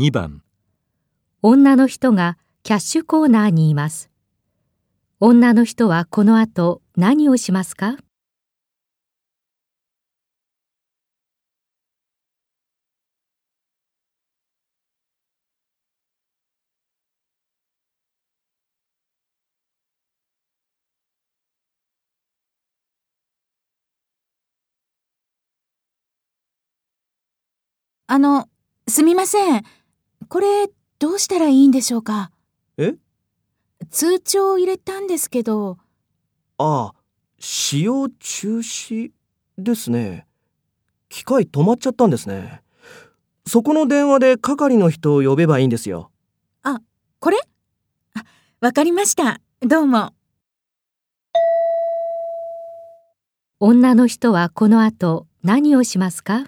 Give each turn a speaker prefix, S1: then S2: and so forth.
S1: 2番
S2: 女の人がキャッシュコーナーにいます。女の人はこの後何をしますか？
S3: あの、すみません。これ、どうしたらいいんでしょうか？
S4: え？
S3: 通帳を入れたんですけど、
S4: ああ、使用中止ですね。機械止まっちゃったんですね。そこの電話で係の人を呼べばいいんですよ。
S3: これ？あ、わかりました。どうも。
S2: 女の人はこの後何をしますか？